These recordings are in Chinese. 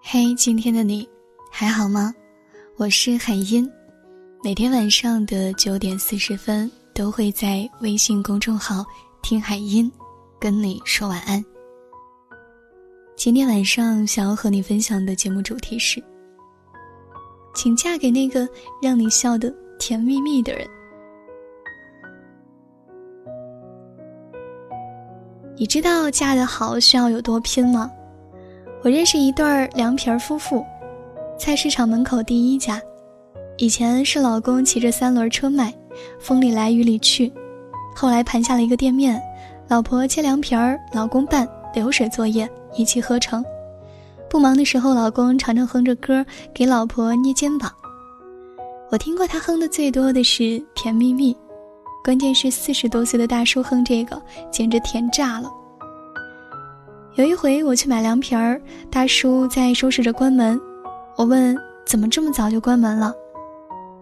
嘿，今天的你还好吗？我是海音，每天晚上的九点四十分都会在微信公众号“听海音”跟你说晚安。今天晚上想要和你分享的节目主题是：请嫁给那个让你笑得甜蜜蜜的人。你知道嫁得好需要有多拼吗？我认识一对儿凉皮儿夫妇，菜市场门口第一家。以前是老公骑着三轮车卖，风里来雨里去。后来盘下了一个店面，老婆切凉皮儿，老公拌，流水作业，一气呵成。不忙的时候，老公常常哼着歌给老婆捏肩膀。我听过他哼的最多的是《甜蜜蜜》，关键是四十多岁的大叔哼这个，简直甜炸了。有一回我去买凉皮儿，大叔在收拾着关门，我问怎么这么早就关门了，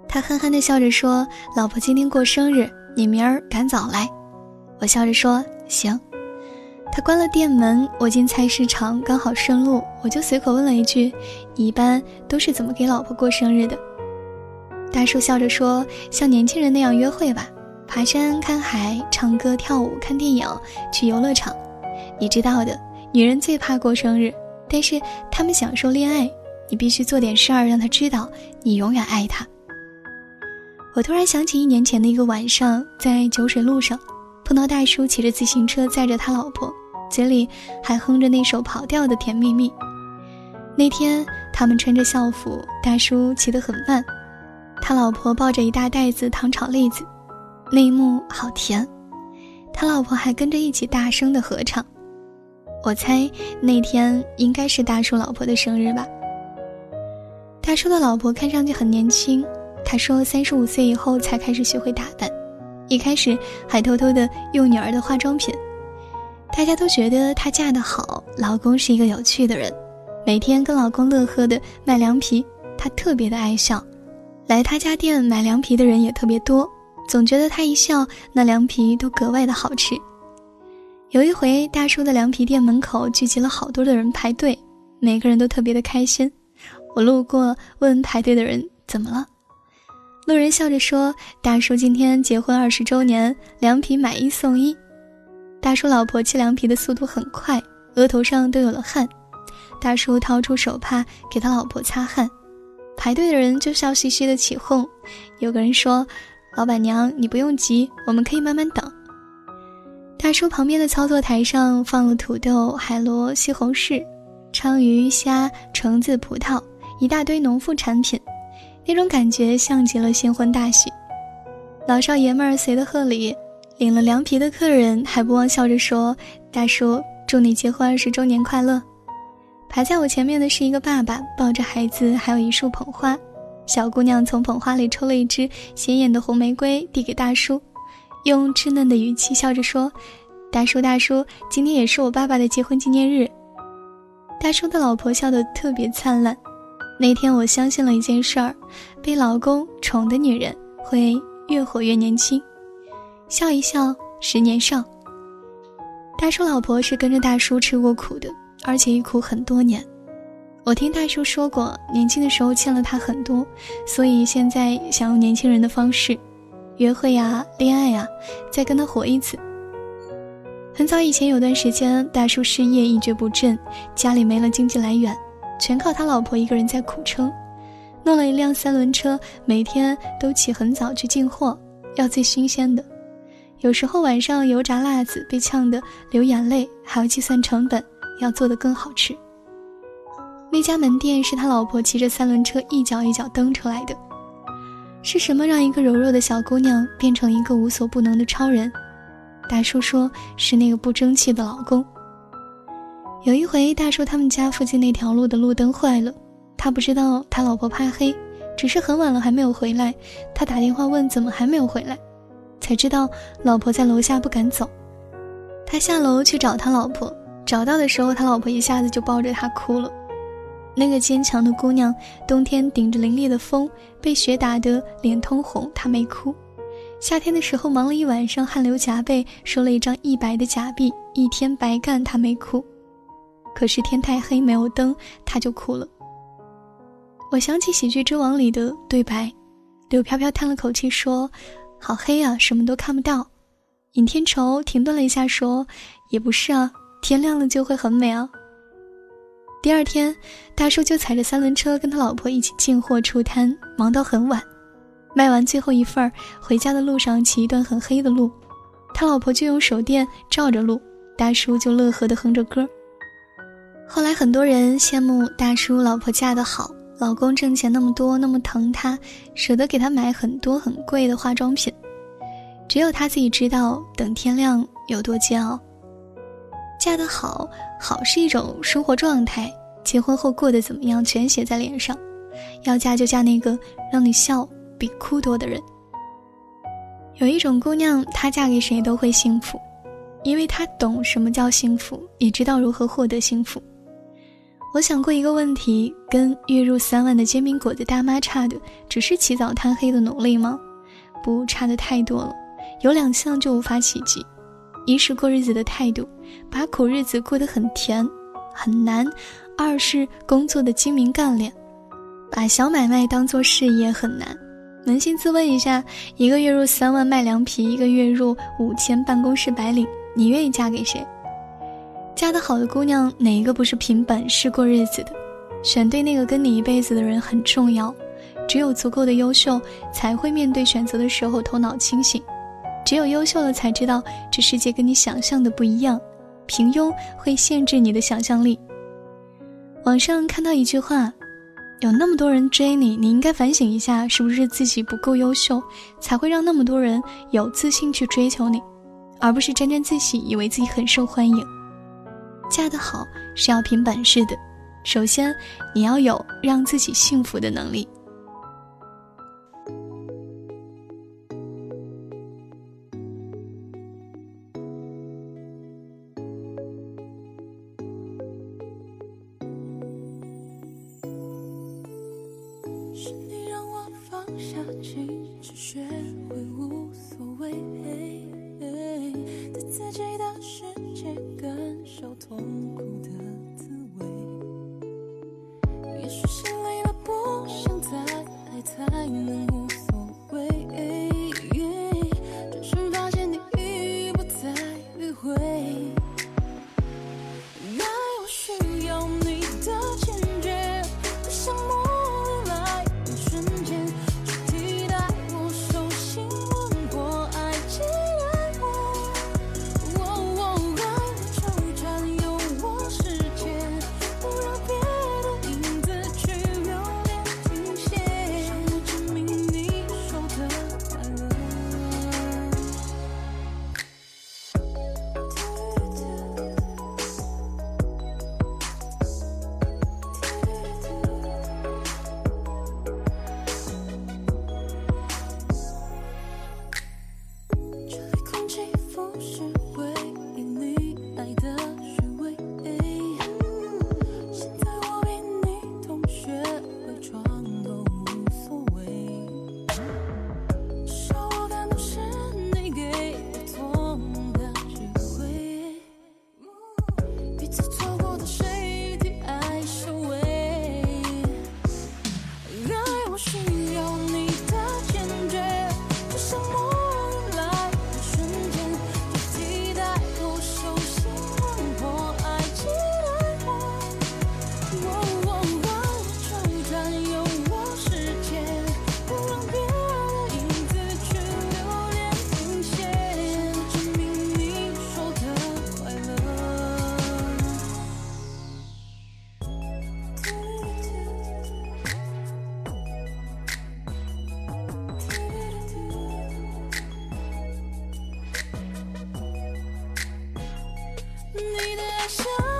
他憨憨的笑着说：“老婆今天过生日，你明儿赶早来。”我笑着说：“行。”他关了店门，我进菜市场刚好顺路，我就随口问了一句：“你一般都是怎么给老婆过生日的？”大叔笑着说：“像年轻人那样约会吧，爬山、看海、唱歌、跳舞、看电影、去游乐场，你知道的。”女人最怕过生日，但是她们享受恋爱。你必须做点事儿，让她知道你永远爱她。我突然想起一年前的一个晚上，在酒水路上，碰到大叔骑着自行车载着他老婆，嘴里还哼着那首跑调的《甜蜜蜜》。那天他们穿着校服，大叔骑得很慢，他老婆抱着一大袋子糖炒栗子，那一幕好甜。他老婆还跟着一起大声的合唱。我猜那天应该是大叔老婆的生日吧。大叔的老婆看上去很年轻，他说三十五岁以后才开始学会打扮，一开始还偷偷的用女儿的化妆品。大家都觉得她嫁得好，老公是一个有趣的人，每天跟老公乐呵的卖凉皮，她特别的爱笑，来他家店买凉皮的人也特别多，总觉得她一笑，那凉皮都格外的好吃。有一回，大叔的凉皮店门口聚集了好多的人排队，每个人都特别的开心。我路过，问排队的人怎么了，路人笑着说：“大叔今天结婚二十周年，凉皮买一送一。”大叔老婆切凉皮的速度很快，额头上都有了汗。大叔掏出手帕给他老婆擦汗，排队的人就笑嘻嘻的起哄。有个人说：“老板娘，你不用急，我们可以慢慢等。”大叔旁边的操作台上放了土豆、海螺、西红柿、鲳鱼、虾、橙子、葡萄，一大堆农副产品，那种感觉像极了新婚大喜。老少爷们儿随的贺礼，领了凉皮的客人还不忘笑着说：“大叔，祝你结婚二十周年快乐。”排在我前面的是一个爸爸，抱着孩子，还有一束捧花。小姑娘从捧花里抽了一支显眼的红玫瑰，递给大叔。用稚嫩的语气笑着说：“大叔，大叔，今天也是我爸爸的结婚纪念日。”大叔的老婆笑得特别灿烂。那天我相信了一件事儿：被老公宠的女人会越活越年轻。笑一笑，十年少。大叔老婆是跟着大叔吃过苦的，而且一苦很多年。我听大叔说过，年轻的时候欠了他很多，所以现在想用年轻人的方式。约会呀，恋爱呀，再跟他活一次。很早以前有段时间，大叔失业一蹶不振，家里没了经济来源，全靠他老婆一个人在苦撑，弄了一辆三轮车，每天都起很早去进货，要最新鲜的。有时候晚上油炸辣子被呛得流眼泪，还要计算成本，要做得更好吃。那家门店是他老婆骑着三轮车一脚一脚蹬出来的。是什么让一个柔弱的小姑娘变成一个无所不能的超人？大叔说是那个不争气的老公。有一回，大叔他们家附近那条路的路灯坏了，他不知道他老婆怕黑，只是很晚了还没有回来。他打电话问怎么还没有回来，才知道老婆在楼下不敢走。他下楼去找他老婆，找到的时候，他老婆一下子就抱着他哭了。那个坚强的姑娘，冬天顶着凛冽的风，被雪打得脸通红，她没哭；夏天的时候忙了一晚上，汗流浃背，收了一张一百的假币，一天白干，她没哭。可是天太黑没有灯，她就哭了。我想起《喜剧之王》里的对白，柳飘飘叹了口气说：“好黑啊，什么都看不到。”尹天仇停顿了一下说：“也不是啊，天亮了就会很美啊。”第二天，大叔就踩着三轮车跟他老婆一起进货出摊，忙到很晚。卖完最后一份儿，回家的路上起一段很黑的路，他老婆就用手电照着路，大叔就乐呵地哼着歌。后来很多人羡慕大叔老婆嫁得好，老公挣钱那么多，那么疼她，舍得给她买很多很贵的化妆品。只有他自己知道，等天亮有多煎熬。嫁得好，好是一种生活状态，结婚后过得怎么样，全写在脸上。要嫁就嫁那个让你笑。比哭多的人，有一种姑娘，她嫁给谁都会幸福，因为她懂什么叫幸福，也知道如何获得幸福。我想过一个问题：跟月入三万的煎饼果子大妈差的，只是起早贪黑的努力吗？不，差的太多了。有两项就无法企及：一是过日子的态度，把苦日子过得很甜很难；二是工作的精明干练，把小买卖当做事业很难。扪心自问一下，一个月入三万卖凉皮，一个月入五千办公室白领，你愿意嫁给谁？嫁得好的姑娘，哪一个不是凭本事过日子的？选对那个跟你一辈子的人很重要。只有足够的优秀，才会面对选择的时候头脑清醒。只有优秀了，才知道这世界跟你想象的不一样。平庸会限制你的想象力。网上看到一句话。有那么多人追你，你应该反省一下，是不是自己不够优秀，才会让那么多人有自信去追求你，而不是沾沾自喜，以为自己很受欢迎。嫁得好是要凭本事的，首先你要有让自己幸福的能力。心只学会无所谓。对自己的世界感受痛苦。是。你的笑。